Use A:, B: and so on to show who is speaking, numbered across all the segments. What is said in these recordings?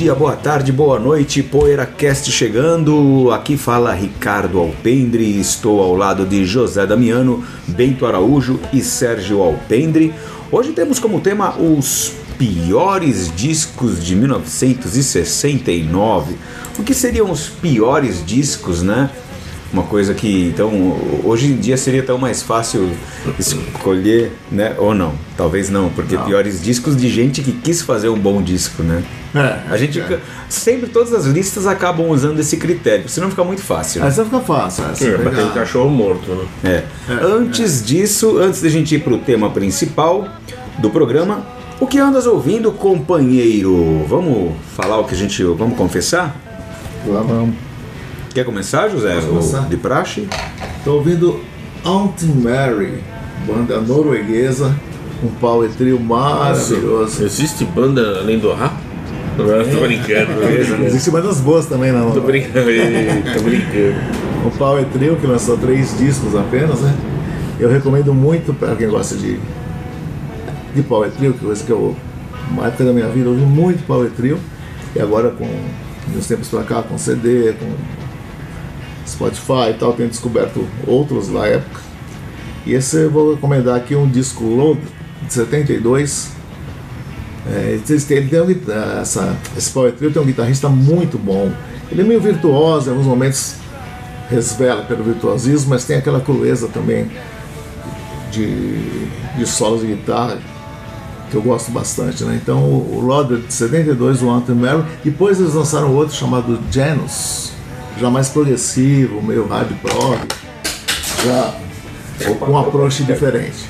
A: dia, boa tarde, boa noite, PoeiraCast chegando. Aqui fala Ricardo Alpendre, estou ao lado de José Damiano, Bento Araújo e Sérgio Alpendre. Hoje temos como tema os piores discos de 1969. O que seriam os piores discos, né? Uma coisa que, então, hoje em dia seria tão mais fácil escolher, né? Ou não, talvez não, porque piores discos de gente que quis fazer um bom disco, né?
B: É,
A: A gente sempre todas as listas acabam usando esse critério, senão fica muito fácil. né?
B: Essa fica fácil. Essa
C: É, bater um cachorro morto, né?
A: É. Antes disso, antes da gente ir pro tema principal do programa, o que andas ouvindo, companheiro? Vamos falar o que a gente. Vamos confessar?
B: Vamos.
A: Quer começar, José?
B: Posso
A: O-
B: começar?
A: De praxe?
B: Tô ouvindo Aunt Mary, banda norueguesa, um power trio maravilhoso.
C: Existe banda além do rap? Não, eu tô brincando. né?
B: Existem bandas boas também, não.
C: Tô brincando, tô brincando.
B: Um power trio que lançou três discos apenas, né? Eu recomendo muito para quem gosta de, de power trio, que coisa que eu, uma época da minha vida, eu ouvi muito power trio. E agora com meus tempos pra cá, com CD, com Spotify e tal, tenho descoberto outros da época. E esse eu vou recomendar aqui um disco Load de 72. É, ele tem, um essa, esse Power Trio tem um guitarrista muito bom. Ele é meio virtuoso, em alguns momentos resvela pelo virtuosismo, mas tem aquela crueza também de, de solos de guitarra que eu gosto bastante. Né? Então o, Loader de 72, o Anthem Mary, depois eles lançaram outro chamado Janus, já mais progressivo, meio hard prog, já com um approach diferente.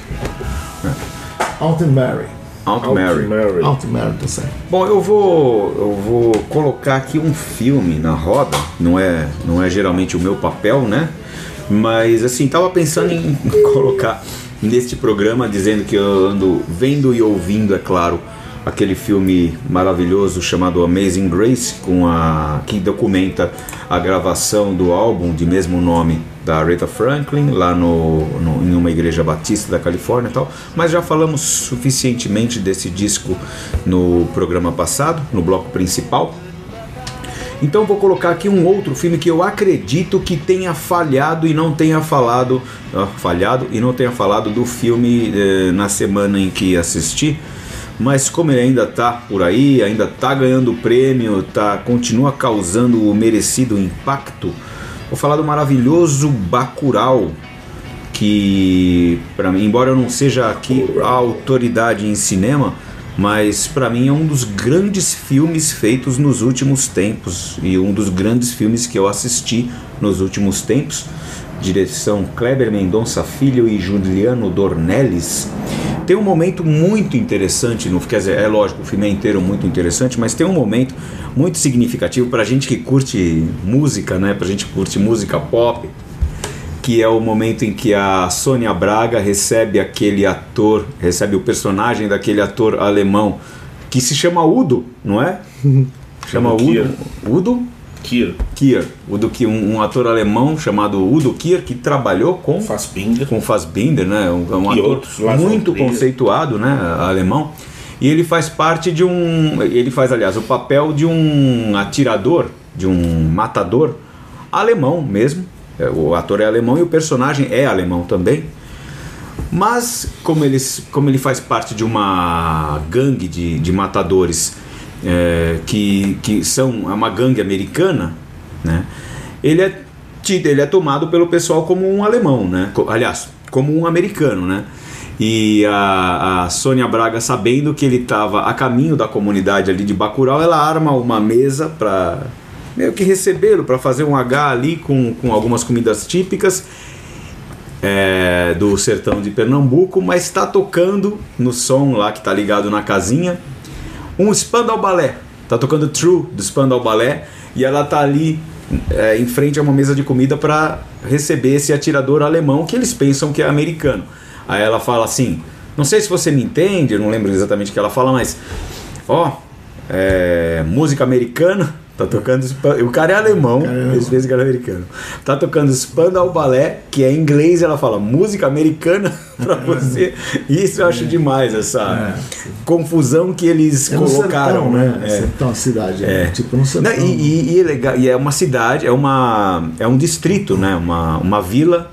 B: Aunt Mary.
A: Aunt Mary.
B: Aunt Mary, tá certo.
A: Bom, eu vou, eu vou colocar aqui um filme na roda. Não é, não é geralmente o meu papel, né? Mas assim, tava pensando em colocar neste programa dizendo que eu ando vendo e ouvindo, é claro, aquele filme maravilhoso chamado Amazing Grace, com a que documenta a gravação do álbum de mesmo nome da Aretha Franklin lá no, no- em uma igreja batista da Califórnia e tal. Mas já falamos suficientemente desse disco no programa passado, no bloco principal. Então vou colocar aqui um outro filme que eu acredito que tenha falhado e não tenha falado, falhado e não tenha falado do filme eh, na semana em que assisti. Mas como ele ainda tá por aí, ainda tá ganhando prêmio, tá continua causando o merecido impacto. Vou falar do maravilhoso Bacurau, que para mim, embora eu não seja aqui a autoridade em cinema, mas para mim é um dos grandes filmes feitos nos últimos tempos e um dos grandes filmes que eu assisti nos últimos tempos. Direção Kleber Mendonça Filho e Juliano Dornelles. Tem um momento muito interessante no, quer dizer, é lógico, o filme é inteiro muito interessante, mas tem um momento muito significativo pra gente que curte música, né? Pra gente que curte música pop, que é o momento em que a Sônia Braga recebe aquele ator, recebe o personagem daquele ator alemão que se chama Udo, não é? Chama Udo. Udo
C: Kier.
A: Kier. Udo Kier, um, um ator alemão chamado Udo Kier que trabalhou com
C: Fassbinder.
A: com Fassbinder, né? Um, um
C: E
A: ator
C: outros,
A: muito conceituado, né? Alemão. E ele faz parte de um. Ele faz, aliás, o papel de um atirador, de um matador alemão mesmo. É, O ator é alemão e o personagem é alemão também. Mas, como, eles, como ele faz parte de uma gangue de, de matadores é, que, que são é uma gangue americana, né? ele, é tido, ele é tomado pelo pessoal como um alemão, né? Aliás, como um americano. Né? E a, a Sônia Braga, sabendo que ele estava a caminho da comunidade ali de Bacurau, ela arma uma mesa para meio que recebê-lo, para fazer um H ali com, com algumas comidas típicas é, do sertão de Pernambuco, mas está tocando no som lá que está ligado na casinha um Spandau Ballet. Tá tocando True do Spandau Ballet e ela tá ali é, em frente a uma mesa de comida para receber esse atirador alemão que eles pensam que é americano. Aí ela fala assim: Não sei se você me entende, eu não lembro exatamente o que ela fala, mas ó, é, música americana. Tá tocando. Spa- O cara é alemão,
B: cara é
A: eles pensam que ele é americano. Tá tocando Spandau Ballet, que é em inglês, e ela fala música americana pra você. Isso eu acho demais, essa confusão que eles
B: É
A: colocaram,
B: sertão, né?
A: É.
B: Sertão, cidade.
A: É.
B: É. Tipo no sertão.
A: Não, e, e- é legal, e é uma cidade, é uma é um distrito, né? Uma, uma vila,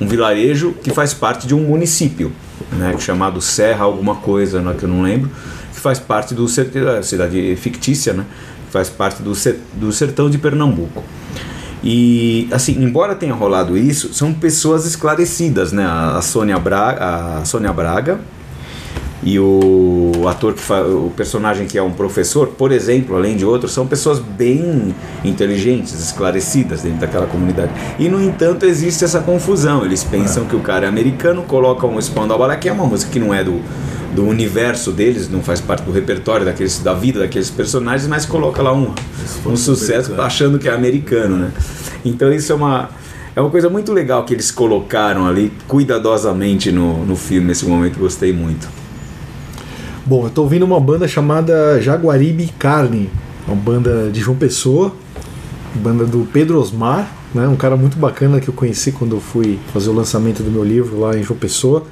A: um vilarejo que faz parte de um município, né? Chamado Serra alguma coisa, né, que eu não lembro, que faz parte do é, cidade fictícia, né? Faz parte do, do sertão de Pernambuco. E assim, embora tenha rolado isso, são pessoas esclarecidas, né? A Sônia Braga, a Sônia Braga e o ator que faz o personagem que é um professor, por exemplo, além de outros, são pessoas bem inteligentes, esclarecidas dentro daquela comunidade. E no entanto existe essa confusão. Eles pensam que o cara é americano, colocam um Spandau Ballet, que é uma música que não é do, do universo deles, não faz parte do repertório daqueles, da vida daqueles personagens, mas coloca lá um, um sucesso
B: americano.
A: achando que é americano, né? Então isso é uma é uma coisa muito legal que eles colocaram ali cuidadosamente no, no filme nesse momento, gostei muito.
D: Bom, eu tô ouvindo uma banda chamada Jaguaribe Carne, uma banda de João Pessoa, banda do Pedro Osmar, né? Um cara muito bacana que eu conheci quando eu fui fazer o lançamento do meu livro lá em João Pessoa.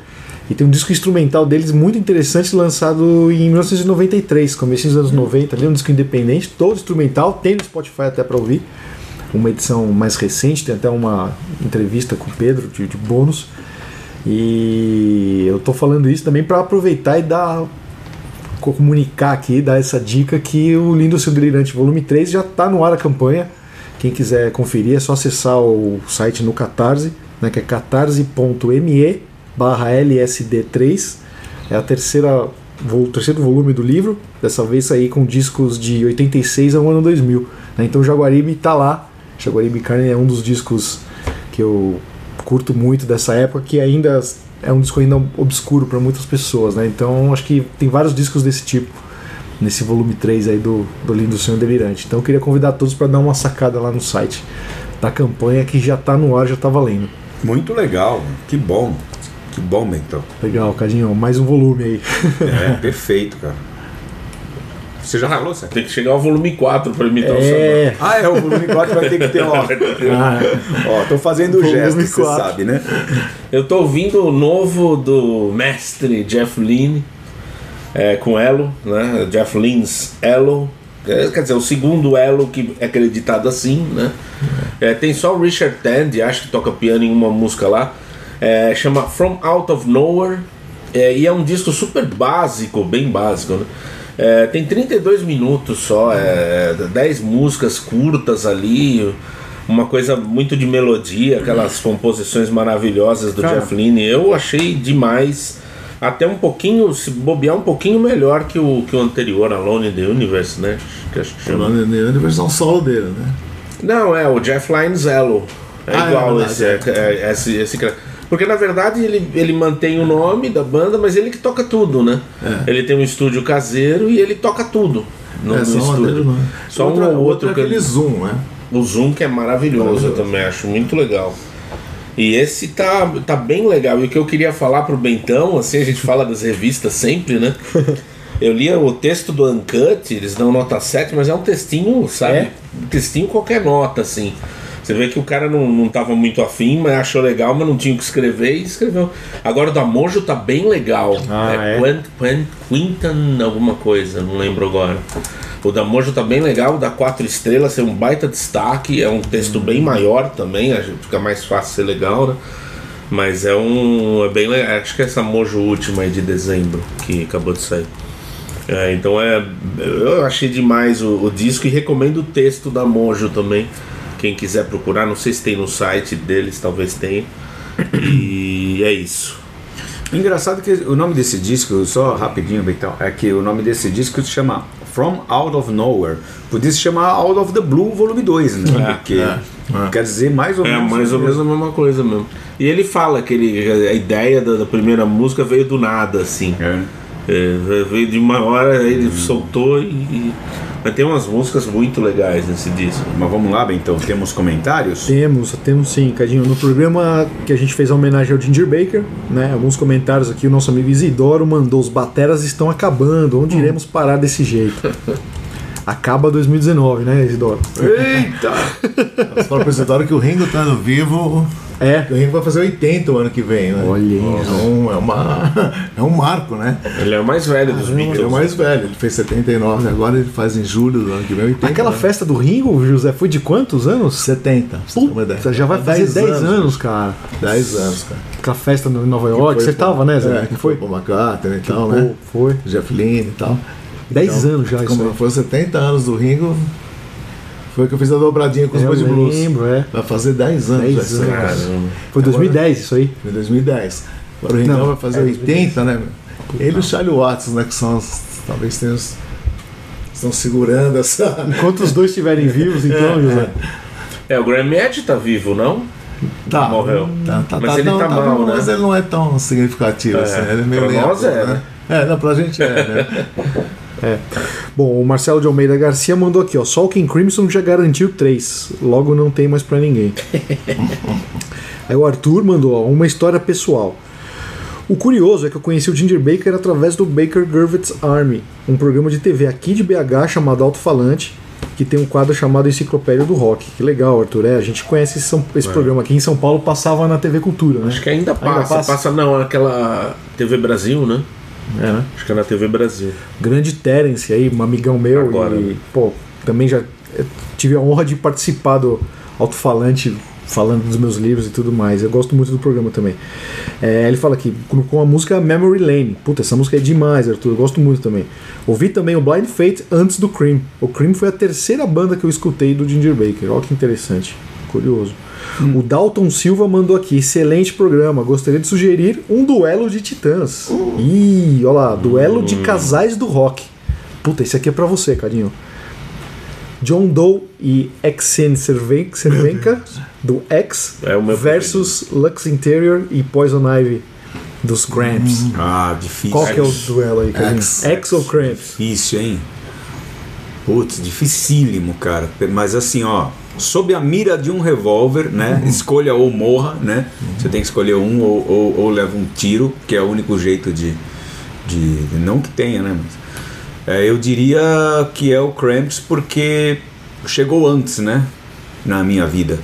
D: E tem um disco instrumental deles muito interessante lançado em 1993, começo dos anos 90, ali um disco independente, todo instrumental, tem no Spotify até para ouvir. Uma edição mais recente, tem até uma entrevista com o Pedro de, de bônus. E eu tô falando isso também para aproveitar e dar comunicar aqui, dar essa dica que o Lindo Seu Delirante Volume 3 já está no ar a campanha. Quem quiser conferir é só acessar o site no Catarse, né, que é catarse.me barra LSD3. É a terceira, o terceiro volume do livro, dessa vez aí com discos de 86 ao ano 2000. né? Então Jaguaribe está lá. Jaguaribe Carne é um dos discos que eu curto muito dessa época, que ainda é um disco ainda obscuro para muitas pessoas, né? Então acho que tem vários discos desse tipo nesse volume 3 aí do, do Lindo Sonho Delirante. Então eu queria convidar todos para dar uma sacada lá no site da campanha que já tá no ar, já tá valendo.
A: Muito legal, que bom. Que bom, Bentão.
D: Legal, Cadinho, mais um volume aí.
A: É, perfeito, cara. Você já falou, Sérgio?
C: Tem que chegar ao volume 4 pra imitar o
D: É,
A: Ah, é, o volume 4 vai ter que ter, ó.
D: ah,
A: Ó, tô fazendo o gesto, você
D: 4.
A: sabe, né?
C: Eu tô ouvindo o novo do mestre Jeff Lynne é, com Elo, né? Jeff Lynne's Elo. É, quer dizer, o segundo Elo que é acreditado assim, né? É, tem só o Richard Tandy, acho que toca piano em uma música lá. É, chama From Out of Nowhere. É, e é um disco super básico, bem básico, né? É, tem 32 minutos só, é, 10 músicas curtas ali, uma coisa muito de melodia, aquelas composições maravilhosas do
A: Cara.
C: Jeff Lynne. Eu achei demais, até um pouquinho, se bobear um pouquinho melhor que o, que o anterior, Alone in the Universe, né? Que acho que chama.
B: nome é a versão solo dele, né?
C: Não, é o Jeff Lynne Zello. É
B: Ah, é
C: igual esse, é, é, esse, esse cara. Porque na verdade ele, ele mantém o nome da banda, mas ele que toca tudo, né?
B: É.
C: Ele tem um estúdio caseiro e ele toca tudo no,
B: é,
C: no
B: só
C: estúdio.
B: dele, não.
C: Só
B: outro,
C: um ou outro
B: é
C: que-
B: aquele zoom, né?
C: O Zoom que é maravilhoso, eu também acho muito legal. E esse tá, tá bem legal. E o que eu queria falar pro Bentão, assim, a gente fala das revistas sempre, né? Eu li o texto do Uncut, eles dão nota 7, mas é um textinho, sabe?
D: É?
C: Um textinho qualquer nota, assim. Você vê que o cara não, não tava muito afim, mas achou legal, mas não tinha o que escrever e escreveu. Agora o da Monjo tá bem legal.
D: Ah, é?
C: Quint, Quint, Quintan alguma coisa, não lembro agora. O da Mojo tá bem legal, o da quatro estrelas é um baita destaque, é um texto bem maior também, fica mais fácil ser legal, né? Mas é um. É bem legal. Acho que é essa Mojo última aí de dezembro que acabou de sair. É, então é. Eu achei demais o, o disco e recomendo o texto da Mojo também. Quem quiser procurar, não sei se tem no site deles, talvez tenha. E é isso.
A: Engraçado que o nome desse disco, só rapidinho, Bentão, é que o nome desse disco se chama From Out of Nowhere. Podia se chamar Out of the Blue Volume 2, né?
C: É,
A: Porque
B: é,
A: quer dizer mais ou
C: É
A: menos.
C: mais ou menos a mesma coisa mesmo. E ele fala que ele, a ideia da, da primeira música veio do nada, assim.
A: É.
C: É, veio de uma hora, ele soltou e, e- Mas tem umas músicas muito legais nesse disco.
A: Mas vamos lá, Bentão, temos comentários?
D: Temos, temos sim, Cadinho. No programa que a gente fez a homenagem ao Ginger Baker, né? Alguns comentários aqui, o nosso amigo Isidoro mandou: os bateras estão acabando, onde iremos parar desse jeito? Acaba 2019, né, Isidoro?
A: Eita!
B: Mas fala pro Isidoro que o Ringo tá no vivo.
D: É.
B: O Ringo vai fazer 80 o ano que vem, né?
D: Olha
B: É um, é, uma, é um marco, né?
C: Ele é o mais velho dos
B: Ele é o
C: Beatles.
B: mais velho, ele fez 79, agora ele faz em julho do ano que vem 80.
D: Aquela
B: né?
D: festa do Ringo, José, foi de quantos anos?
B: 70, pra você ter uma ideia.
D: Puta, já vai fazer 10 anos, cara.
B: 10 anos, cara.
D: Aquela festa no- em Nova York, você
B: pro-
D: tava, né, Zé?
B: É, que foi pro McCartney e tal, né?
D: Foi.
B: Jeff Lynne e tal.
D: 10
B: Então,
D: anos já isso
B: Como foi os 70 anos do Ringo, foi que eu fiz a dobradinha com os
D: É, Eu
B: Blues
D: lembro, é.
B: Vai fazer 10 anos
D: 10
B: já isso aí, cara.
C: Caramba.
D: Foi 2010 isso aí.
B: Em 2010. Agora o Ringão vai fazer
D: é
B: 80, né? meu? Ele e o Charlie Watts, né? Que são os, talvez tenham estão segurando essa.
D: Enquanto os dois estiverem vivos, então, José.
C: É, o Graham Edge tá vivo, não?
B: Tá,
C: Morreu.
B: Tá, tá,
C: Mas
B: tá,
C: ele
B: não,
C: tá mal,
B: bom,
C: né?
B: Mas ele não é tão significativo
C: É,
B: assim. Ele é meio
C: pra
B: meia
C: nós é,
B: né? É, não, pra gente é, né?
D: Bom, o Marcelo de Almeida Garcia mandou aqui, ó. Só o King Crimson já garantiu 3. Logo não tem mais pra ninguém. Aí o Arthur mandou, ó, uma história pessoal. O curioso é que eu conheci o Ginger Baker através do Baker Gurvitz Army, um programa de TV aqui de BH chamado Alto Falante, que tem um quadro chamado Enciclopédia do Rock. Que legal, Arthur. É, a gente conhece esse, esse programa aqui em São Paulo, passava na TV Cultura, né?
C: Acho que ainda passa.
D: passa?
C: passa. não, aquela TV Brasil, né?
D: É, né?
C: Acho que é na TV Brasil.
D: grande Terence aí, um amigão meu.
C: Agora,
D: e,
C: né?
D: pô, também já eh, tive a honra de participar do alto-falante falando dos meus livros e tudo mais. Eu gosto muito do programa também. É, ele fala aqui, com com a música Memory Lane. Puta, essa música é demais, Arthur. Eu gosto muito também. Ouvi também o Blind Fate antes do Cream. O Cream foi a terceira banda que eu escutei do Ginger Baker. Olha que interessante. Curioso. O Dalton Silva mandou aqui, excelente programa. Gostaria de sugerir um duelo de titãs. Ih, olha lá, duelo de casais do rock. Puta, esse aqui é pra você, Cadinho. John Doe e Exen Cerven- Cervenka, do X,
C: É o meu
D: versus Lux Interior e Poison Ivy, dos Cramps.
A: Ah, difícil.
D: Qual que é o duelo aí, Cadinho?
B: X.
D: X ou Cramps?
A: Difícil, hein? Putz, dificílimo, cara. Mas assim, ó, sob a mira de um revólver, né? Escolha ou morra, né? Você tem que escolher um ou, ou, ou leva um tiro, que é o único jeito de. de não que tenha, né? Mas, é, eu diria que é o Cramps porque chegou antes, né? Na minha vida.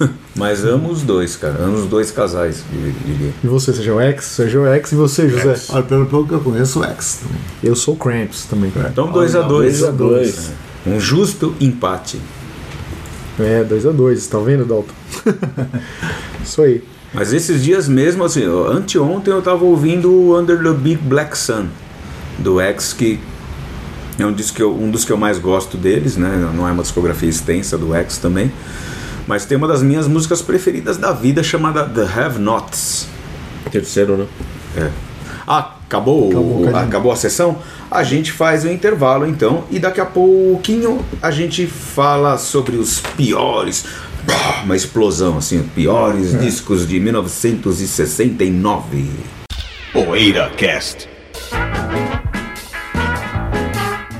A: Mas amo os dois, cara. Amo os dois casais, diria.
D: E você, seja o X? Seja o X e você, José?
B: Olha, pelo pouco que eu conheço, o X também.
D: Eu sou o Cramps também.
A: Então 2 a 2
C: dois a dois.
A: Um justo empate.
D: É, 2 a 2 tá vendo, Dalton? Isso aí.
A: Mas esses dias mesmo, assim, anteontem eu tava ouvindo o Under the Big Black Sun do X, que é um, disco que eu- um dos que eu mais gosto deles, né? Não é uma discografia extensa do X também. Mas tem uma das minhas músicas preferidas da vida chamada The Have Nots.
C: Terceiro, né?
A: É. Ah, acabou,
D: Acabou,
A: o- acabou a sessão? A gente faz o intervalo então e daqui a pouquinho a gente fala sobre os piores, bah, uma explosão assim, piores discos de 1969.
E: Poeira Cast.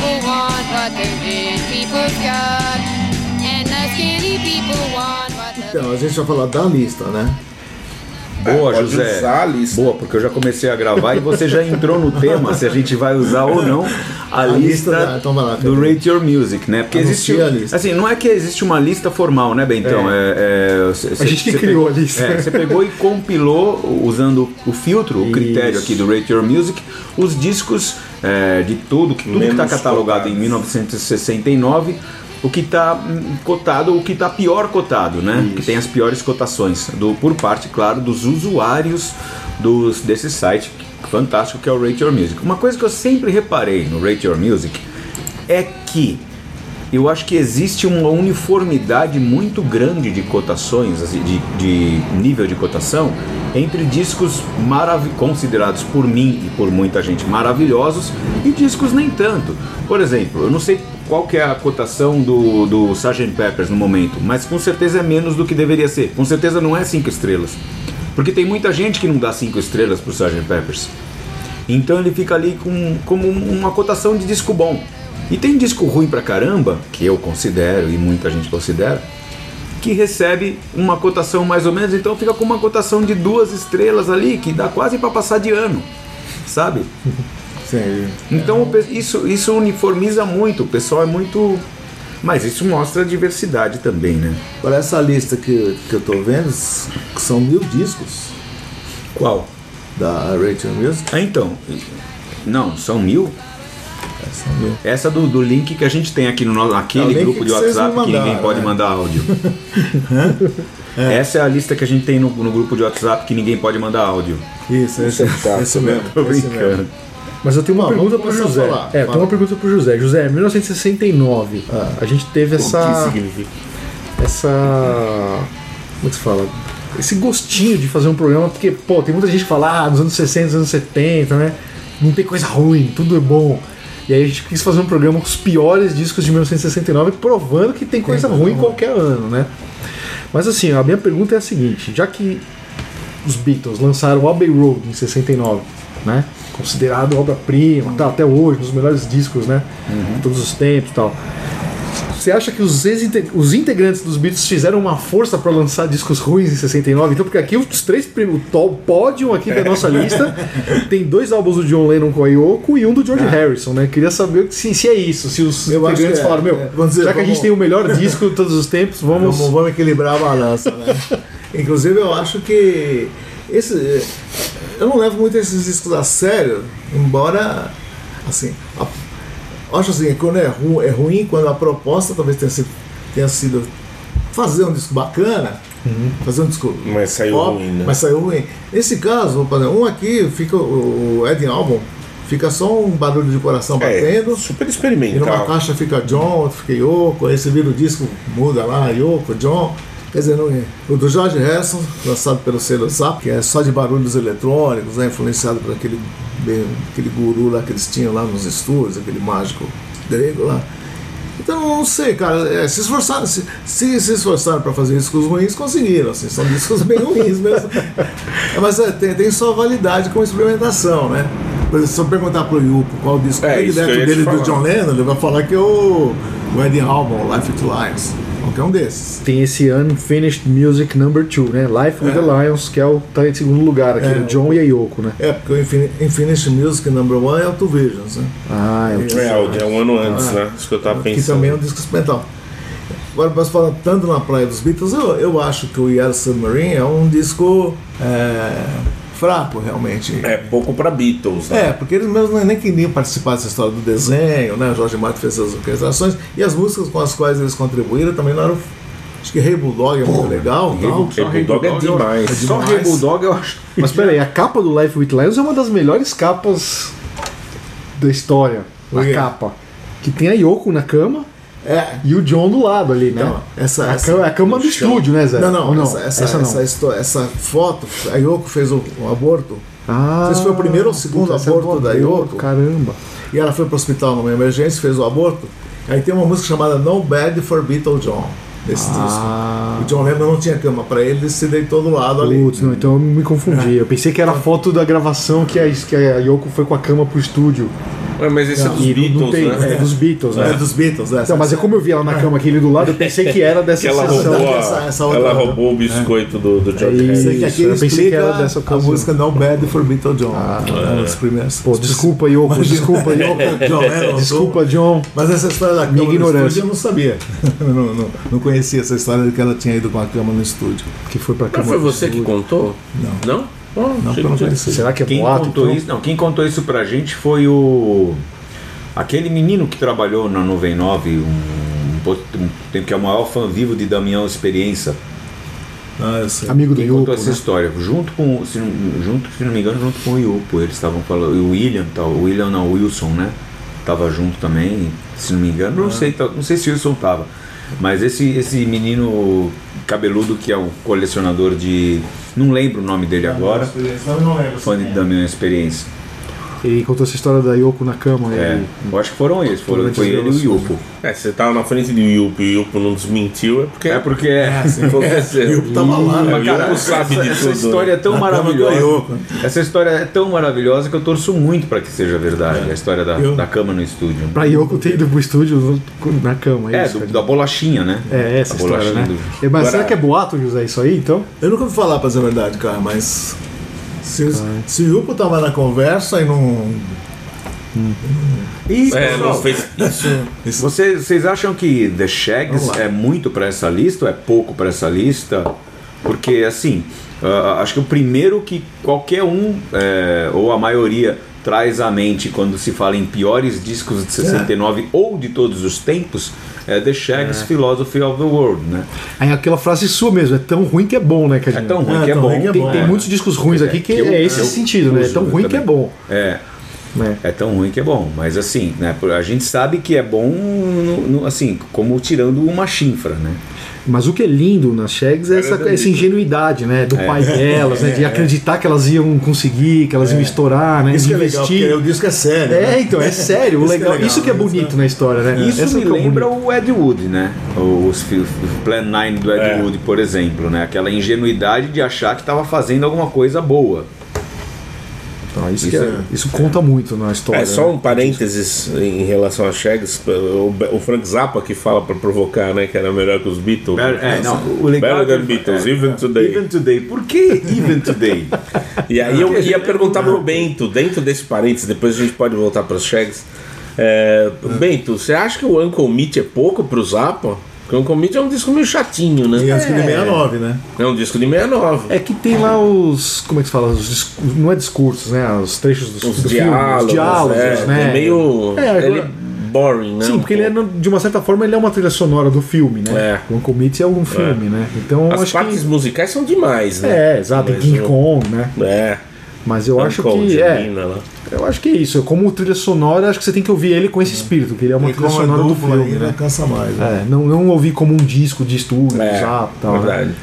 F: And the poor people want what the rich people's got. And the skinny people want what the
B: Então, a gente vai falar da lista, né?
A: Boa,
C: pode
A: José.
C: usar a lista.
A: Boa, porque eu já comecei a gravar e você já entrou no tema se a gente vai usar ou não a,
B: A
A: lista,
B: lista da- então lá,
A: do. Rate Your Music, né? Porque
B: Anuncia
A: existe
B: a lista.
A: assim, não é que existe uma lista formal, né, Bentão? É, é, cê- cê-
D: gente que criou
A: pegou-
D: a lista.
A: é, você pegou e compilou usando o filtro, o critério
D: Isso.
A: aqui do Rate Your Music, os discos é, de tudo, que tudo que está catalogado em
C: cotados.
A: 1969 o que está cotado, o que está pior cotado, né? Que tem as piores cotações, do, por parte, claro, dos usuários dos, desse site, fantástico que é o Rate Your Music. Uma coisa que eu sempre reparei no Rate Your Music é que eu acho que existe uma uniformidade muito grande de cotações, assim, de, de nível de cotação, entre discos considerados por mim e por muita gente maravilhosos e discos nem tanto. Por exemplo, eu não sei qual que é a cotação do, do Sgt. Peppers no momento, mas com certeza é menos do que deveria ser. Com certeza não é cinco estrelas. Porque tem muita gente que não dá cinco estrelas pro Sgt. Peppers. Então ele fica ali com, como uma cotação de disco bom. E tem disco ruim pra caramba, que eu considero e muita gente considera, que recebe uma cotação mais ou menos, então fica com uma cotação de duas estrelas ali, que dá quase pra passar de ano, sabe?
B: Sim.
A: Então isso, isso uniformiza muito, o pessoal é muito. Mas isso mostra a diversidade também, né?
B: Para essa lista que, que eu tô vendo, são mil discos
A: Qual?
B: da Rachel Music.
A: Ah, então. Não, são mil.
B: É.
A: Essa do, do link que a gente tem aqui no nosso,
B: É
A: aquele
B: link
A: grupo de
B: que
A: WhatsApp que ninguém
B: mandaram,
A: pode
B: né?
A: mandar áudio. Essa é a lista que a gente tem no, no grupo de WhatsApp que ninguém pode mandar áudio.
B: Isso, esse, esse mesmo.
A: Tô brincando.
B: mesmo.
D: Mas eu tenho uma
B: Bom,
D: pergunta pro José.
B: falar.
D: É,
B: Fala.
D: tem uma pergunta pro José. José, em 1969,
B: Ah.
D: a gente teve
C: O que
D: essa.
C: significa?
D: essa. Como é que se fala? Esse gostinho de fazer um programa, porque, pô, tem muita gente que fala, ah, nos anos 60, nos anos 70, né? Não tem coisa ruim, tudo é bom. E aí a gente quis fazer um programa com os piores discos de 1969, provando que tem coisa ruim em qualquer ano, né? Mas assim, a minha pergunta é a seguinte, já que os Beatles lançaram o Abbey Road em 69, né? Considerado obra-prima, tá, até hoje, um dos melhores discos, né? De todos os tempos e tal. Você acha que os, os integrantes dos Beatles fizeram uma força para lançar discos ruins em 69? Então, porque aqui os três primeiros, o pódio aqui da nossa lista tem dois álbuns do John Lennon com a Yoko e um do George Harrison, né? Queria saber se, se é isso, se os
B: Eu
D: integrantes
B: é.
D: falaram, meu,
B: É, dizer,
D: já que a gente tem o melhor disco de todos os tempos, vamos.
B: Vamos, vamos equilibrar a balança, né? Inclusive, eu acho que esse, eu não levo muito esses discos a sério, embora, assim, a- acho assim, que quando é, ru, é ruim, quando a proposta talvez tenha sido, tenha sido fazer um disco bacana, fazer um disco
C: Mas saiu ruim, né?
B: mas saiu ruim. Nesse caso, um aqui fica o, Ed Album, fica só um barulho de coração
C: É,
B: batendo.
C: super
B: E numa
C: experimental.
B: caixa fica John, outro fica Yoko, aí você vira o disco, muda lá, Yoko, John. Quer dizer, não, é. o do George Harrison, lançado pelo selo Zap, que é só de barulhos eletrônicos, né, influenciado por aquele, bem- aquele guru lá que eles tinham lá nos estúdios, aquele mágico grego lá. Então, não sei, cara, é, se esforçaram, se se, se esforçaram para fazer discos ruins, conseguiram, assim, são discos bem ruins mesmo. É, Mas é, tem, tem sua validade como experimentação, né? Por exemplo, se eu perguntar pro Yupo qual o disco
C: É,
B: predileto dele do. John Lennon, ele vai falar que é o, Eddie Album, Life with Lions, qualquer um desses.
D: Tem esse Unfinished Music Number 2, né? Life with the Lions, que é o tá em segundo lugar aqui,
B: É.
D: o John e a Yoko, né?
B: É, porque o Infin- Infinite Music Number One é o Two Visions, né?
D: Ah, é o
C: É, o- é um ano antes,
B: Ah,
C: né? Isso que eu tava
B: que
C: pensando.
B: também é um disco experimental. Agora, mas falando tanto na praia dos Beatles, eu, eu acho que o Yellow Submarine é um disco é, fraco, realmente.
C: É pouco pra Beatles, né?
B: É, porque eles mesmos nem queriam participar dessa história do desenho, né? O Jorge Martin fez as orquestrações e as músicas com as quais eles contribuíram também não eram. Acho que Hey Bulldog é muito legal. tal.
A: Só
C: Hey Bulldog é
A: eu-
C: demais.
A: Só
B: demais.
A: Hey Bulldog eu acho.
D: Mas peraí, a capa do Life with Lions é uma das melhores capas da história. A capa. Que tem a Yoko na cama
B: É,
D: e o John do lado ali, né?
B: Não, essa,
D: a,
B: essa-
D: cama, a cama do estúdio, né, Zé?
B: Não, não,
D: não?
B: Essa, essa, essa,
D: não. Ah,
B: Não sei se foi o primeiro ou o segundo
D: puta, essa é
B: aborto da Yoko.
D: Caramba.
B: e ela foi pro hospital numa emergência, fez o aborto. Aí tem uma música chamada No Bed for Beatle John, desse
D: Ah.
B: disco. O John Lennon não tinha cama pra ele, ele se deitou do lado ali.
D: Putz, não, então eu me confundi. Eu pensei que era a foto da gravação que a, que a Yoko foi com a cama pro estúdio.
C: Ué, mas esse é dos
D: não-
C: Beatles,
D: não tem,
C: né?
D: É dos Beatles,
B: É
D: né?
B: dos Beatles, né?
D: Então, mas é como eu vi ela na cama aqui ali do lado, eu pensei que era dessa
C: Que ela
D: sessão.
C: roubou, a-
B: Essa- essa outra-
C: ela roubou o biscoito do, do George
D: É
C: Harrison.
B: Que
D: Isso,
B: aqui
D: eu pensei que era dessa
B: a
D: ocasião.
B: música No Bed for Beatle John. é. Os primeiros.
D: Pô, desculpa, Yoko, desculpa, Yoko.
B: John Lennon,
D: Desculpa, John.
B: Mas essa história da cama
D: ignorância.
B: estúdio eu não sabia. Não, não, não conhecia essa história de que ela tinha ido com a cama no estúdio.
D: Que foi pra
C: Mas
D: cama.
C: foi
D: do
C: você que contou?
B: Não.
C: Não?
B: Não, eu não conhecia.
D: Será que é
A: Quem
D: boato?
A: contou
D: então?
A: isso? Não, quem contou isso pra gente foi o aquele menino que trabalhou na 99 um, um, po- um tempo que é o maior fã vivo de Damião Experiência.
B: Ah, eu sei.
D: Amigo do
A: Quem contou
D: Yupo,
A: essa
D: né?
A: história? Junto com, se não, junto, se não me engano, junto com o Yupo, eles estavam falando, e o William, tal, o William não, o Wilson, né? Tava junto também, se não me engano, não sei, tá- não sei se o Wilson tava. Mas esse, esse menino cabeludo que é um colecionador de. Não lembro o nome dele agora.
B: Não lembro.
A: Fã da minha experiência.
D: Ele contou essa história da Yoko na cama.
A: É,
D: ele-
A: eu acho que foram eles, foram, foi ele e o
D: gravações.
A: Yupo.
C: É, você tava na frente do Yupo e o Yupo não desmentiu, é porque
A: É porque é,
C: aconteceu.
B: Yupo tava lá, né?
C: o Yupo sabe
A: essa,
C: de
A: essa
C: tudo.
A: história é tão
B: do
A: maravilhosa.
B: Yoko.
A: Essa história é tão maravilhosa que eu torço muito para que seja verdade. A história da,
B: Eu-
A: da cama no estúdio.
D: Pra Yoko ter ido pro estúdio na cama.
A: É,
D: isso,
A: do-
D: cara.
A: da bolachinha, né?
D: É, essa
A: A
D: história, né?
A: do-
D: É, Mas
C: Agora-
D: será que é boato, José, isso aí, então?
B: Eu nunca ouvi falar, pra dizer a verdade, cara, mas. Se, se o Yupo tava na conversa e não.
A: E,
C: É,
A: pessoal,
C: não fez isso.
A: vocês, vocês acham que The Shags é muito para essa lista ou é pouco para essa lista? Porque, assim, ah, acho que o primeiro que qualquer um, é, ou a maioria, traz à mente quando se fala em piores discos de 69 ou de todos os tempos é The Shags Philosophy of the World, né?
D: Aí aquela frase sua mesmo, é tão ruim que é bom, né,
A: É tão ruim
B: É
A: que é
B: tão
A: bom.
B: ruim que é
A: tem,
B: bom.
A: tem
D: Tem muitos discos ruins aqui que,
A: que eu-
D: é esse sentido, né? É tão ruim que é
A: também.
D: bom.
A: É,
D: Né?
A: É tão ruim que é bom, mas assim, né, a gente sabe que é bom, no- no- assim, como tirando uma chinfra, né?
D: Mas o que é lindo nas Shags é essa, essa ingenuidade, né? Do pai delas, né? De acreditar que elas iam conseguir, que elas iam estourar, né?
B: Isso que é legal, o disco é sério.
D: É,
B: né?
D: então, é sério. o
B: Isso que é
D: legal,
B: legal,
D: isso que é
B: né?
D: bonito na história, né?
A: Isso
D: Essa
A: me
D: é o
A: lembra o Ed Wood, né? Os fi- Plan 9 do Ed
C: É.
A: Wood, por exemplo, né? Aquela ingenuidade de achar que estava fazendo alguma coisa boa.
D: Então, isso,
A: Isso
D: que é-
A: é-
D: isso conta muito na história.
C: É só
D: né?
C: um parênteses em relação a Shags, o, o Frank Zappa que fala pra provocar, né, que era melhor que os Beatles.
A: É, não, o legal
C: Better
A: é
C: than
A: que-
C: Beatles,
A: é,
C: even today.
A: Even Today. Por que Even Today?
C: E aí eu ia perguntar pro Bento, dentro desse parênteses, depois a gente pode voltar para os Shags. É, Bento, você acha que o Uncle Meat é pouco pro Zappa? Porque o Uncle Meat é um disco meio chatinho,
B: E
C: né?
B: antes que de 69, né?
C: É um disco de 69.
D: É que tem lá os. Como é que se fala? Os dis- não é discursos, né? Os trechos dos,
C: Os
D: do
C: diálogos,
D: filme. Os diálogos,
C: é,
D: né?
C: é meio.
D: É, agora-
C: ele é boring, né?
D: Sim,
C: um
D: porque ele é, no- de uma certa forma, ele é uma trilha sonora do filme, né?
C: É.
D: O Uncle Meat é um filme, né? Então,
C: As
D: acho
C: partes
D: que.
C: musicais são demais, né?
D: É, exato,
C: Mas
D: King
C: o-
D: Kong, né?
C: É.
D: Mas eu acho
C: Uncle,
D: que. É,
C: lá.
D: eu acho que é isso. Como trilha sonora, acho que você tem que ouvir ele com esse espírito, que ele é uma
B: E
D: trilha
B: é
D: sonora do
B: dupla
D: filme,
B: ainda,
D: né?
B: cansa mais. Né?
D: É, não, não ouvir como um disco de estúdio,
C: É,
D: zap e tal. né?
C: verdade.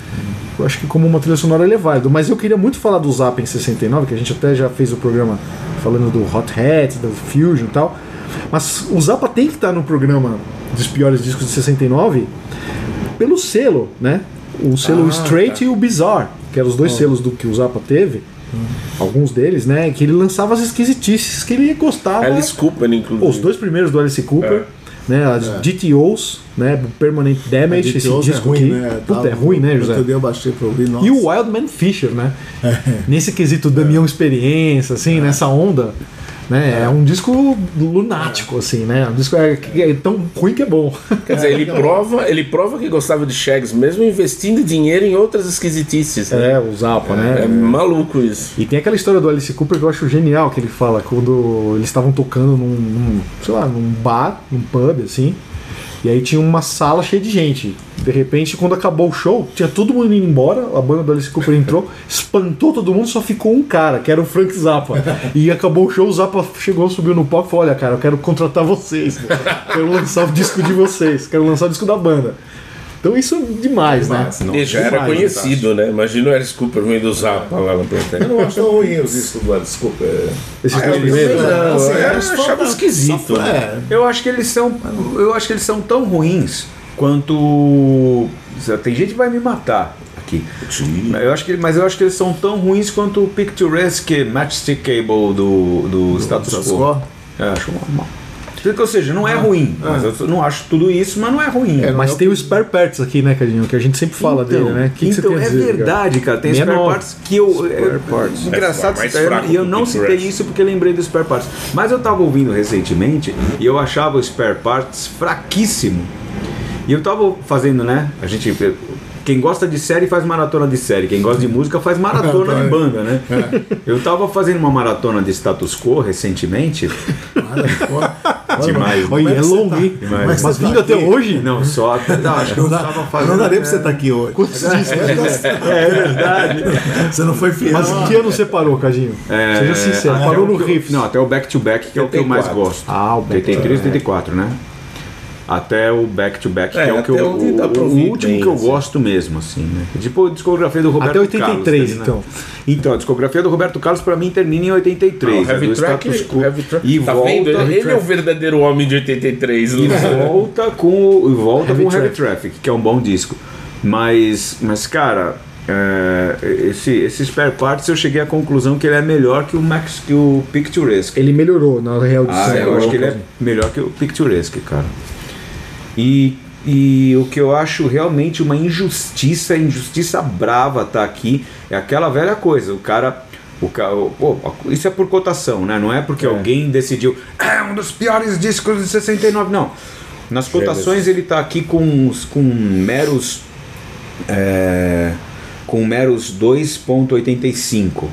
D: Eu acho que como uma trilha sonora ele é válido. Mas eu queria muito falar do Zap em 69, que a gente até já fez o programa falando do Hot Hat, do Fusion e tal. Mas o Zappa tem que estar no programa dos piores discos de 69 pelo selo, né? O selo
B: Ah,
D: Straight
B: tá.
D: e o Bizarre, que eram os dois selos do que o Zappa teve. Alguns deles, né? Que ele lançava as esquisitices que ele gostava.
C: Alice Cooper, inclusive.
D: Os dois primeiros do Alice Cooper, né? As GTOs, né? Permanent Damage, esse
B: Ditoso
D: disco aqui. Puta,
B: Tava-
D: é ruim, né, José?
B: Eu baixei pra ouvir, nossa.
D: E o Wildman Fisher, né? Nesse quesito Damião Experiência, assim, nessa onda. Né? É. um disco lunático, assim, né? Um disco é, é tão ruim que é bom.
C: Quer dizer, ele prova, ele prova que gostava de Shags, mesmo investindo dinheiro em outras esquisitices. né?
D: É, o Zappa,
C: É,
D: né?
C: maluco isso.
D: E tem aquela história do Alice Cooper que eu acho genial, que ele fala quando eles estavam tocando num, num, sei lá, num bar, num pub, assim, e aí tinha uma sala cheia de gente. De repente, quando acabou o show, tinha todo mundo indo embora, a banda do Alice Cooper entrou, espantou todo mundo, só ficou um cara, que era o Frank Zappa. E acabou o show, o Zappa chegou, subiu no palco e falou, olha cara, eu quero contratar vocês, quero lançar o disco de vocês, quero lançar o disco da banda. Então isso é demais, né?
C: Ele já era
D: demais,
C: conhecido, né? Imagina o Alice Cooper no meio do Zappa lá na
B: Eu não acho tão ruim os discos do Alice Cooper.
D: Esses
A: Ah,
D: dois
A: eu
D: primeiros.
A: não.
B: Assim,
C: eu
B: eles
C: achava
B: falam-
C: esquisito,
B: só-
C: né?
B: É,
A: Eu acho que eles são. Eu acho que eles são tão ruins quanto. Tem gente que vai me matar aqui. Eu acho que, mas eu acho que eles são tão ruins quanto o Picturesque Matchstick Cable do, do Status
B: Status
A: Quo. É, acho uma. Ou seja, não é ruim. Mas eu não acho tudo isso, mas não é ruim.
D: É, mas tem o Spare Parts aqui, né, Cadinho? Que a gente sempre fala dele, né? Que, que você
A: então
D: a
A: é
D: dizer,
A: verdade, cara. Tem spare
D: 69.
A: parts que eu.
D: Spare
A: é,
D: parts.
A: Engraçado,
C: É
A: eu-
C: fraco
A: e eu
C: do
A: não
C: que
A: citei isso porque lembrei do spare parts. Mas eu tava ouvindo recentemente e eu achava o spare parts fraquíssimo. E eu tava fazendo, né? A gente Quem gosta de série faz maratona de série, quem gosta de música faz maratona de banda, né? Eu tava fazendo uma maratona de status quo recentemente. Demais.
D: Olha, é longo, hein?
A: Demais.
B: Como é que
D: Mas
B: você tá
D: vindo até hoje?
A: Não, só até. Não, acho que eu tava fazendo.
B: não daria pra você estar aqui hoje.
D: Quantos discos?
A: É verdade.
B: Você não foi fiel.
D: Mas que ano você parou, Cadinho?
A: É,
D: Seja sincero, parou no riff.
A: Não, até o back to back, que é o que eu mais
C: 84.
A: gosto.
D: Ah, o back to
A: 83 e 84, né? Até o back to back, que
C: É,
A: é o que eu, o, o último
C: bem,
A: que eu
C: assim.
A: gosto mesmo, assim, né? Tipo a discografia do Roberto
D: Até 83,
A: Carlos.
D: então.
A: Então, a discografia do Roberto Carlos pra mim termina em 83.
C: o Heavy
A: é do
C: Track,
A: status quo.
C: o Heavy Track.
A: E
C: tá
A: volta,
C: vendo? Ele, é o verdadeiro homem de 83.
A: e
C: né?
A: volta com o, e volta
D: Heavy
A: com o Heavy Traffic, que é um bom disco. Mas, mas cara, é, esse, esse Spare Parts eu cheguei à conclusão que ele é melhor que o Max que o Picturesque.
D: Ele melhorou na real
A: Ah,
D: edição.
A: eu acho que ele é melhor que o Picturesque, cara. E, e o que eu acho realmente uma injustiça, injustiça brava tá aqui, é aquela velha coisa, o cara. O ca- pô, isso é por cotação, né? Não é porque alguém decidiu. É um dos piores discos de 69. Não. Nas cotações ele tá aqui com, com meros. é, com meros 2,85.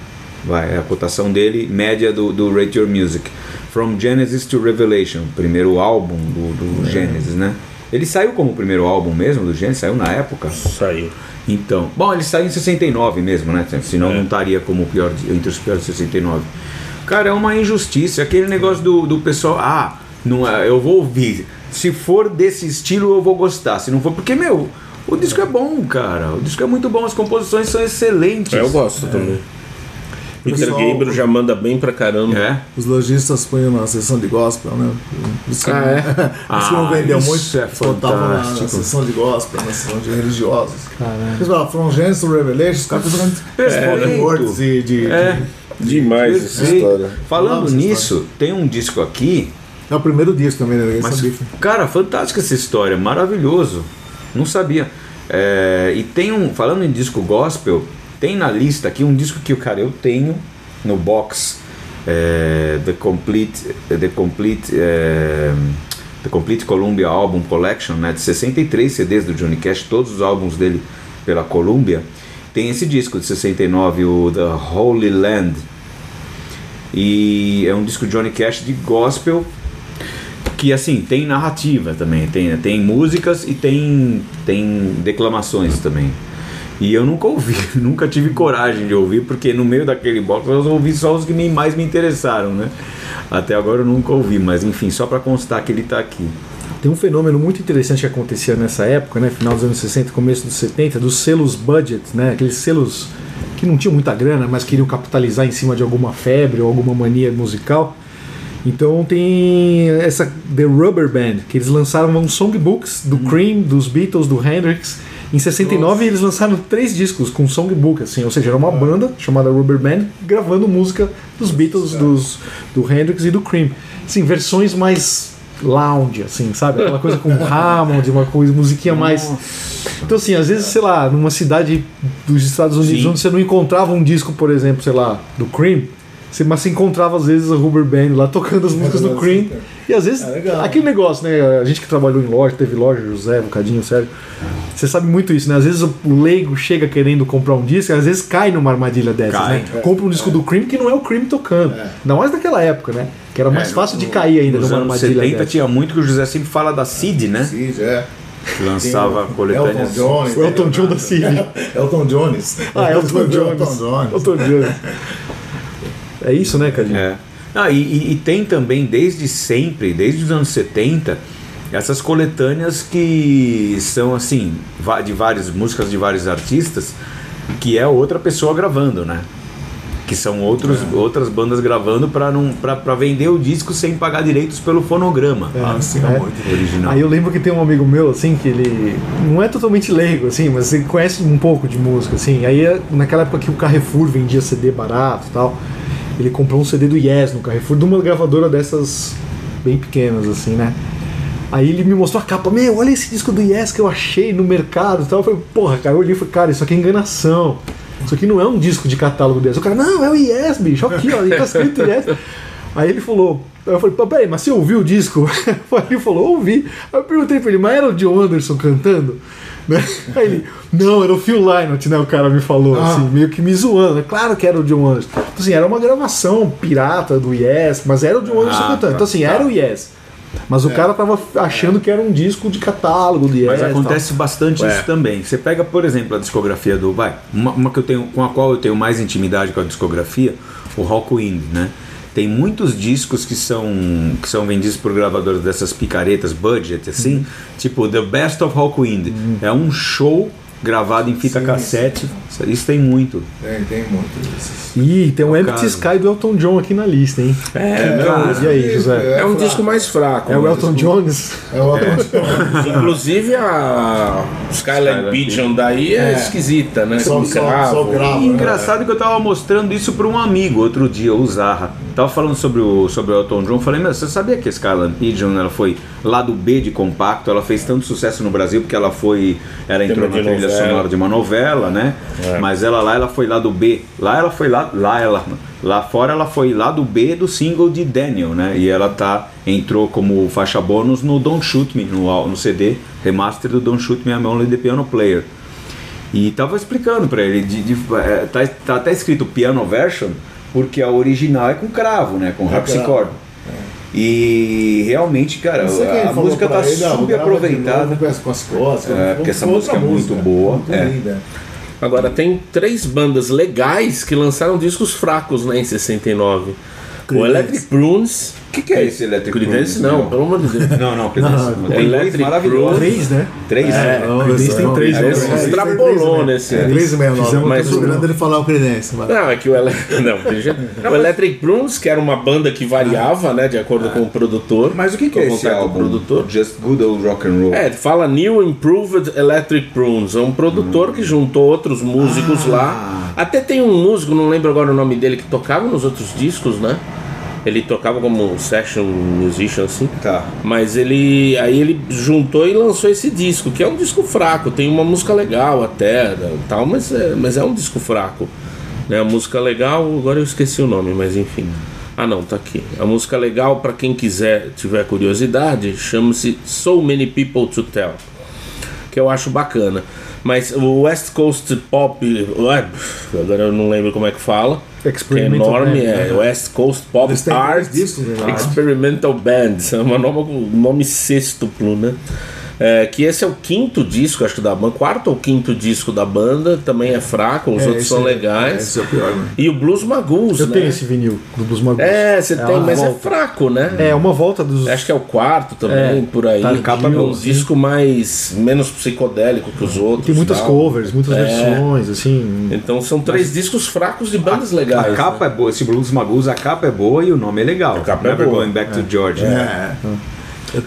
A: Vai, é a cotação dele, média do, do Rate Your Music. From Genesis to Revelation, primeiro álbum do, do Genesis, né? Ele saiu como o primeiro álbum mesmo do Genesis, saiu na época.
C: Saiu.
A: Então, bom, ele saiu em 69 mesmo, né? Senão não estaria como o pior entre os piores de 69. Cara, é uma injustiça. Aquele negócio do, do pessoal, ah, não, é, eu vou ouvir. Se for desse estilo, eu vou gostar. Se não for, porque, meu, o disco é bom, cara. O disco é muito bom, as composições são excelentes.
C: Eu gosto também. Peter
B: Pessoal-
C: Gabriel já manda bem pra caramba.
A: É.
B: Os lojistas põem na sessão de gospel, né? Os que,
D: Ah, é?
B: os que não
A: Ah,
B: vendeu
A: isso
B: muito,
A: é
B: botavam na, na sessão de gospel, na sessão de religiosos.
D: Caralho.
B: Eles falavam, From Genesis to Revelation, os caras fazendo
A: Perfeito.
B: words de, de,
A: É.
C: Demais essa
A: Perfeito.
C: história.
A: Falando
B: Nossa,
A: nisso, tem um disco aqui
B: É o primeiro disco também, né?
A: Mas,
B: sabia.
A: cara, fantástica essa história, maravilhoso. Não sabia. É, e tem um, falando em disco gospel, tem na lista aqui um disco que o cara eu tenho no box é, The Complete The Complete é, The Complete Columbia Album Collection, né, de 63 CDs do Johnny Cash, todos os álbuns dele pela Columbia. Tem esse disco de 69, o The Holy Land. E é um disco Johnny Cash de gospel que assim tem narrativa também tem tem músicas e tem tem declamações também e eu nunca ouvi nunca tive coragem de ouvir porque no meio daquele box eu ouvi só os que me, mais me interessaram né até agora eu nunca ouvi mas enfim só para constar que ele tá aqui
D: Tem um fenômeno muito interessante que acontecia nessa época, né, final dos anos 60, começo dos 70, dos selos budget, né, aqueles selos que não tinham muita grana, mas queriam capitalizar em cima de alguma febre ou alguma mania musical. Então tem essa The Rubber Band, que eles lançaram uns songbooks do Cream, dos Beatles, do Hendrix. Em 69 eles lançaram três discos com songbook, assim, ou seja, era uma banda chamada Rubber Band gravando música dos Beatles, dos, do Hendrix e do Cream. Assim, versões mais lounge, assim, sabe? Aquela coisa com Hammond, uma coisa, musiquinha mais. Então, assim, às vezes, sei lá, numa cidade dos Estados Unidos
A: Sim.
D: onde você não encontrava um disco, por exemplo, sei lá, do Cream, mas você encontrava às vezes a Rubber Band lá tocando as músicas do Cream. E às vezes,
B: É legal.
D: aquele negócio, né? A gente que trabalhou em loja, teve loja, José, Bocadinho, sério. Você sabe muito isso, né? Às vezes o leigo chega querendo comprar um disco, e às vezes cai numa armadilha dessas,
A: Cai.
D: né? Compra um disco do Cream que não é o Cream tocando. Ainda mais naquela época, né? Que era mais
A: É,
D: fácil de cair ainda numa
A: anos
D: armadilha
A: 70
D: dessa.
A: tinha muito que o José sempre fala da Cid né
B: já é.
A: que lançava
B: Elton
A: coletâneas
B: Jones.
D: O Elton John da Cid.
B: Elton Jones.
D: Ah, Elton Jones.
B: Elton Jones.
D: Elton Jones. É isso, né, Cadinho?
A: É. Ah, e, e- e tem também, desde sempre, desde os anos 70, essas coletâneas que são assim, de várias músicas de vários artistas, que é outra pessoa gravando, né? Que são outros, outras bandas gravando para não para vender o disco sem pagar direitos pelo fonograma.
B: Ah, sim,
D: É.
B: muito.
A: Original.
D: Aí eu lembro que tem um amigo meu, assim, que ele não é totalmente leigo, assim, mas ele conhece um pouco de música, assim. Aí naquela época que o Carrefour vendia CD barato e tal, ele comprou um CD do Yes no Carrefour, de uma gravadora dessas bem pequenas, assim, né? Aí ele me mostrou a capa, meu, olha esse disco do Yes que eu achei no mercado e tal. Eu falei, porra, cara, eu olhei e falei, cara, isso aqui é enganação. Isso aqui não é um disco de catálogo desse. O cara, não, é o Yes, bicho, aqui, ó, tá escrito Yes. Aí ele falou, eu falei, "Pô, peraí, mas você ouviu o disco? Ele falou, ouvi. Aí eu perguntei pra ele, mas era o John Anderson cantando? Né? Aí ele, não, era o Phil Lynott, né? O cara me falou,
B: Ah.
D: assim, meio que me zoando. É claro que era o John Anderson. Então, assim, era uma gravação pirata do Yes, mas era o John Anderson
A: Ah,
D: cantando.
A: tá,
D: Então, assim,
A: tá.
D: era o Yes. Mas o cara tava achando que era um disco de catálogo do Yes.
A: Mas
D: e
A: acontece bastante
C: É.
A: isso também. Você pega, por exemplo, a discografia do. Vai, uma, uma que eu tenho, com a qual eu tenho mais intimidade com a discografia, o Rockwind, né? Tem muitos discos que são, que são vendidos por gravadores dessas picaretas budget, assim,
D: Uhum.
A: tipo The Best of Rockwind. É um show gravado em fita
B: Sim,
A: cassete. Isso tem muito.
B: Tem, tem muito disso.
D: tal. Ih, tem um
A: É o
D: Empty
A: caso.
D: Sky do Elton John aqui na lista, hein?
C: É,
D: E aí, José?
C: é um disco mais fraco.
D: É o
C: mas-
D: Elton Jones?
B: É o Elton
C: Inclusive a Skyline Pigeon daí é,
B: É.
C: esquisita, né?
B: Só- só- só grava.
A: E engraçado que eu tava mostrando isso para um amigo outro dia, o Zarra. Tava falando sobre o, sobre o Elton John. Falei, meu, você sabia que a Skyline Pigeon ela foi lado B de compacto? Ela fez tanto sucesso no Brasil porque ela foi. Ela entrou na trilha. Sonora de uma novela, né?
C: É.
A: Mas ela lá ela foi lado B. Lá ela foi lá. Lá ela. Lá fora ela foi lado B do single de Daniel, né? E ela tá. Entrou como faixa bônus no Don't Shoot Me, no, no CD remaster do Don't Shoot Me I'm Only the Piano Player. E tava explicando pra ele, de, de- é, tá, tá até escrito piano version, porque a original é com cravo, né? Com harpsichord. E realmente, cara, a
B: falou
A: música tá
B: ele, "Ah,
A: subaproveitada.
B: grava de novo, Com as costas,
A: É, porque essa música é muito boa,
B: Muito
A: é.
B: linda.
C: Agora tem três bandas legais que lançaram discos fracos né, em 69. O
B: Creedence.
C: Electric Prunes.
A: O que, que é esse Electric
C: Creedence
A: Prunes,
C: não, pelo amor de Deus.
A: Não, não, Creedence.
D: Não,
A: não. Tem
C: Electric
A: maravilhosos.
D: Três, né?
A: Três?
C: É,
B: Não,
D: Creedence
B: isso
D: tem três,
B: É,
D: né?
B: esse tem
C: Extrapolou
B: três, né?
C: nesse.
B: É, 3,69.
D: Fizemos
B: Mas o
C: programa.
B: ele falar o Credense. mas-
C: Não, é que o, Ele... não, o Electric Prunes, que era uma banda que variava, né, de acordo com o produtor.
A: Mas o que, que é
C: o
A: esse álbum?
C: produtor.
A: Just Good Old Rock and Roll.
C: É, fala New Improved Electric Prunes. É um produtor que juntou outros músicos lá. Até tem um músico, não lembro agora o nome dele, que tocava nos outros discos, né? Ele tocava como session musician, assim.
A: Tá.
C: Mas ele. Aí ele juntou e lançou esse disco, que é um disco fraco, tem uma música legal até, tal, mas é, mas é um disco fraco. Né? A música legal, agora eu esqueci o nome, mas enfim. Ah não, tá aqui. A música legal, para quem quiser, tiver curiosidade, chama-se So Many People to Tell. Que eu acho bacana. Mas o West Coast Pop. Agora eu não lembro como é que fala. Que é
D: Experimental
C: enorme,
D: Band,
C: é
D: né?
C: West Coast Pop Art
B: discos?
C: Experimental Band. É um nome, nome sextuplo, né? É, que esse é o quinto disco, acho que da banda, quarto ou quinto disco da banda, também é fraco, os
B: É,
C: outros são
B: é-
C: legais.
B: Esse é o pior, né?
C: E o Blues Magus,
D: Eu
C: né?
D: tenho esse vinil do Blues Magus.
C: É, você
D: É
C: tem, mas é
D: volta.
C: fraco, né?
D: É, uma volta dos.
C: Acho que é o quarto também,
D: É,
C: por aí.
D: tá, capa
C: um
D: boa,
C: disco mais menos psicodélico que os outros.
D: Tem muitas
C: tal.
D: covers, muitas
C: É.
D: versões, assim.
C: Então são três discos fracos de bandas legais.
A: A capa
C: né?
A: é boa, esse Blues Magus, a capa é boa e o nome é legal.
C: A capa é
A: Never
C: boa.
A: Going Back to Georgia.
B: É.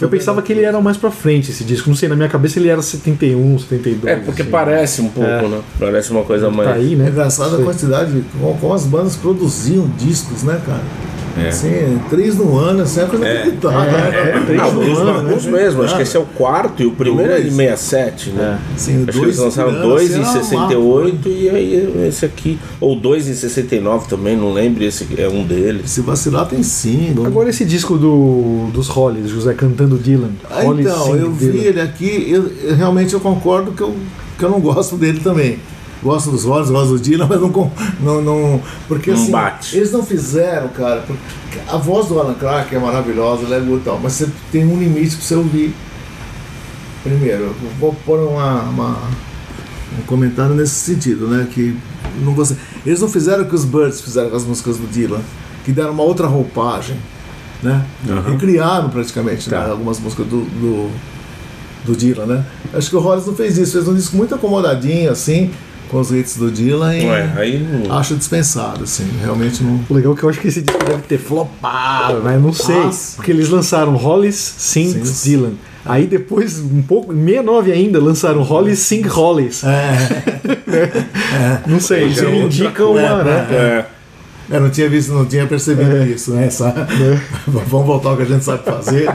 D: Eu pensava que ele era mais pra frente esse disco. Não sei, na minha cabeça ele era 71, 72.
C: É, porque
D: assim.
C: parece um pouco,
D: É.
C: né? Parece uma coisa mais.
D: Tá aí,
B: É
D: né?
B: engraçado a quantidade, de- como, como as bandas produziam discos, né, cara?
A: É.
B: Assim, três no ano, assim, é uma coisa inacreditável.
D: É, três
C: Ah, o
D: no ano,
C: Magus
D: né?
C: mesmo, acho que esse é o quarto e o primeiro é de
B: Dois.
C: 67, né?
B: Assim,
C: Acho que
B: dois
C: eles lançaram dois
B: assim,
C: em
B: era uma
C: 68 e aí esse aqui. Ou dois em 69 também, não lembro, esse é um deles.
B: Se vacilar, tem single.
D: Agora esse disco do, dos Hollies, José cantando Dylan.
B: Ah,
D: Hollies
B: então,
D: sing
B: eu vi
D: Dylan.
B: ele aqui, eu, eu realmente eu concordo que eu, que eu não gosto dele também. Gosto dos Rolls, gosto do Dylan, mas não. não, não porque
C: Não
B: assim,
C: bate.
B: eles não fizeram, cara. A voz do Alan Clark é maravilhosa, ela é boa e tal, mas você tem um limite pra você ouvir. Primeiro, vou pôr uma, uma- um comentário nesse sentido, né? Que não gostei. Eles não fizeram o que os Birds fizeram com as músicas do Dylan, que deram uma outra roupagem, né? Recriaram praticamente né, algumas músicas do, do, do Dylan, né? Acho que o Hollis não fez isso, fez um disco muito acomodadinho, assim, com os hits do Dylan e
C: Ué, aí não.
B: acho dispensado, assim, realmente não.
D: O legal é que eu acho que esse disco deve ter flopado, né? Não sei.
B: Nossa.
D: Porque eles lançaram Hollies Sings. Dylan. Aí depois, um pouco, em 69 ainda, lançaram Hollies Sing Hollies.
B: É,
D: Não sei, isso
A: Já é
D: indica uma, né?
C: É,
B: eu não tinha visto, não tinha percebido isso, né? Essa... Vamos voltar ao que a gente sabe fazer.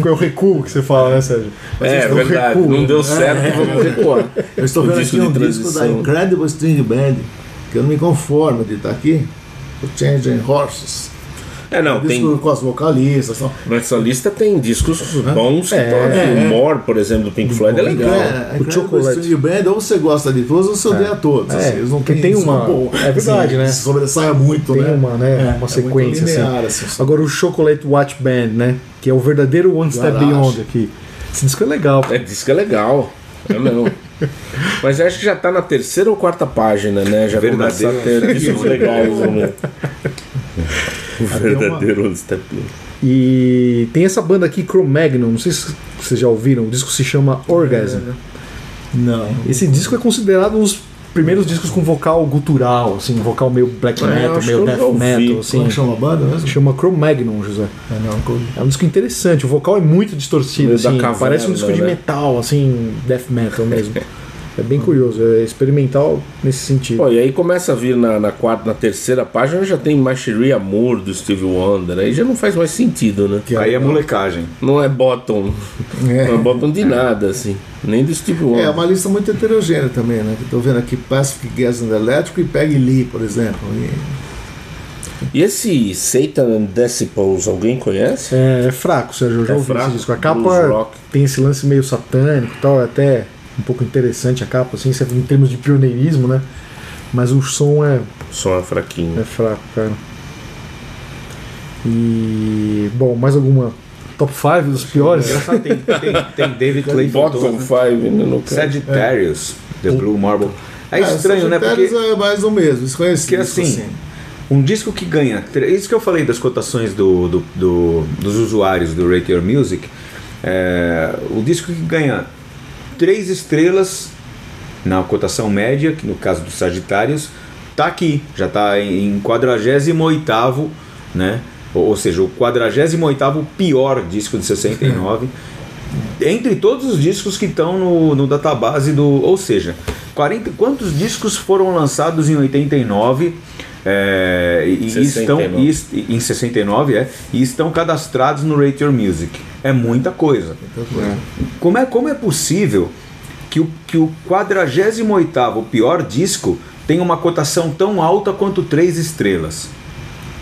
D: Qual é o recuo que você fala, né, Sérgio?
C: é
D: eu
C: verdade,
D: recuo.
C: não deu certo, vamos recuar.
B: Eu estou
C: O
B: vendo aqui um disco da
C: transição.
B: Incredible String Band, que eu não me conformo de estar aqui, o Changing Horses.
C: É, não,
B: disco
C: tem.
B: com as vocalistas. Tal.
C: Nessa lista tem discos bons que
D: É,
B: é.
C: O More, por exemplo, do Pink Floyd é legal.
B: É,
D: O Chocolate.
B: O Band, ou você gosta de todos, ou você odeia todos.
D: É,
B: assim, eles não
D: tem
B: isso
D: uma-
B: bom,
D: é verdade, né?
B: Se sobressaia muito,
D: Tem
B: né?
D: uma, né,
B: É,
D: uma
B: é
D: sequência
B: muito linear,
D: assim.
B: assim.
D: Agora o Chocolate Watch Band, né? Que é o verdadeiro One Step. Beyond aqui. Esse disco é legal.
C: É, que é legal. É mesmo. Mas eu acho que já tá na terceira ou quarta página, né? Já começa a
A: Verdadeiro.
C: ter discos legais, O
B: uma-
C: verdadeiro Step
D: E tem essa banda aqui, Cro-Magnon, não sei se vocês já ouviram, o disco se chama Orgasm.
B: Não.
D: Esse disco é considerado um dos primeiros discos com vocal gutural, assim, vocal meio black
C: É,
D: metal,
C: acho
D: meio death
C: ouvi.
D: metal,
B: Como
D: assim.
B: que chama a banda mesmo?
D: Chama Cro-Magnon, José.
B: É, não, como-
D: É um disco interessante, o vocal é muito distorcido, assim,
C: caverna,
D: parece um disco de
C: né?
D: metal, assim, death metal mesmo. É bem curioso, é experimental nesse sentido.
C: Pô, e aí começa a vir na, na quarta, na terceira página, já tem Machinery Amor do Steve Wonder, aí já não faz mais sentido, né?
A: Aí é molecagem.
C: Não é bottom,
B: É.
C: não é bottom de nada, assim, nem do Steve Wonder.
B: É uma lista muito heterogênea também, né? Que tô vendo aqui Pacific Gas and Electric e Peggy Lee, por exemplo. E-
C: E esse Satan and Decibels, alguém conhece?
D: É, é fraco, Sérgio, eu já
C: É
D: ouvi
C: fraco,
D: esse disco. A capa
C: rock.
D: tem esse lance meio satânico e tal, é até um pouco interessante a capa, assim, em termos de pioneirismo, né? Mas o som é,
C: O som é fraquinho.
D: é fraco, cara. E. Bom, mais alguma top 5 dos piores?
A: Engraçado, tem, tem, tem David Clayton.
C: Bottom 5, né? No caso.
A: Sagittarius, The Blue Marble. É estranho, né?
B: Sagittarius
A: Porque
B: é mais o mesmo, desconhecido.
A: que assim, um disco que ganha. Isso que eu falei das cotações do, do- do- dos usuários do Rate Your Music. é, o disco que ganha três estrelas na cotação média, que no caso do Sagitários, tá aqui, já está em 48, né? Ou, ou seja, o 48 pior disco de 69. entre todos os discos que estão no, no database do. Ou seja, 40, quantos discos foram lançados em 89 é, e, e
C: 69.
A: estão e em 69 é, e estão cadastrados no Rate Your Music? É muita coisa. Como é, como é possível que o, que o 48 pior disco tenha uma cotação tão alta quanto três estrelas?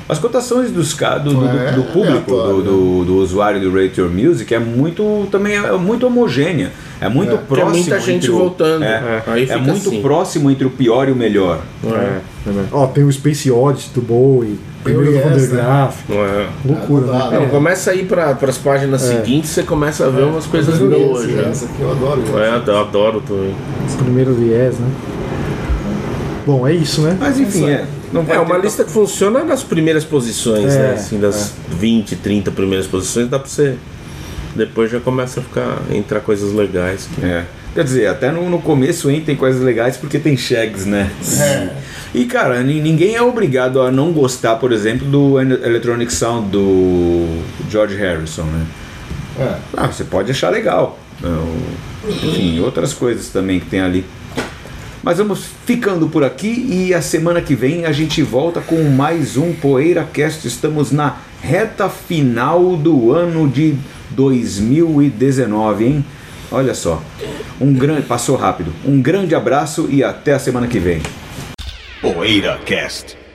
A: As cotações dos, do, do,
B: É,
A: do público,
B: aleatório,
A: do, do, do usuário do Rate Your Music é muito também é muito homogênea. É muito
C: é
A: próximo.
C: muita gente
A: entre o-
C: voltando.
A: É,
C: Aí
A: é
C: fica
A: muito
C: assim.
A: próximo entre o pior e o melhor.
C: É.
D: Ó, tem o Space Oddity do Bowie, primeiro do
B: Yes,
D: Van der
B: né?
C: É.
D: Loucura,
B: Ah,
D: né?
C: Não, começa a ir para as páginas seguintes, você começa a ver umas coisas boas.
B: Essa aqui eu adoro.
C: É, eu adoro também.
D: Primeiro viés, né? Bom, é isso, né?
A: Mas enfim, é. Não vai
C: É uma lista que funciona nas primeiras posições,
D: É,
C: né? Assim, das 20, 30 primeiras posições, dá pra você. Depois já começa a ficar. entrar coisas legais. que-
A: É. Quer dizer, até no, no começo hein, tem coisas legais porque tem shags, né? E cara, ni- ninguém é obrigado a não gostar, por exemplo, do Ele- Electronic Sound do George Harrison, né?
B: É.
A: Ah, você pode achar legal. Não, Enfim, outras coisas também que tem ali. Mas vamos ficando por aqui e a semana que vem a gente volta com mais um PoeiraCast. Estamos na reta final do ano de 2019, hein? Olha só. Um grande, passou rápido. Um grande abraço e até a semana que vem.
E: Poeira Cast.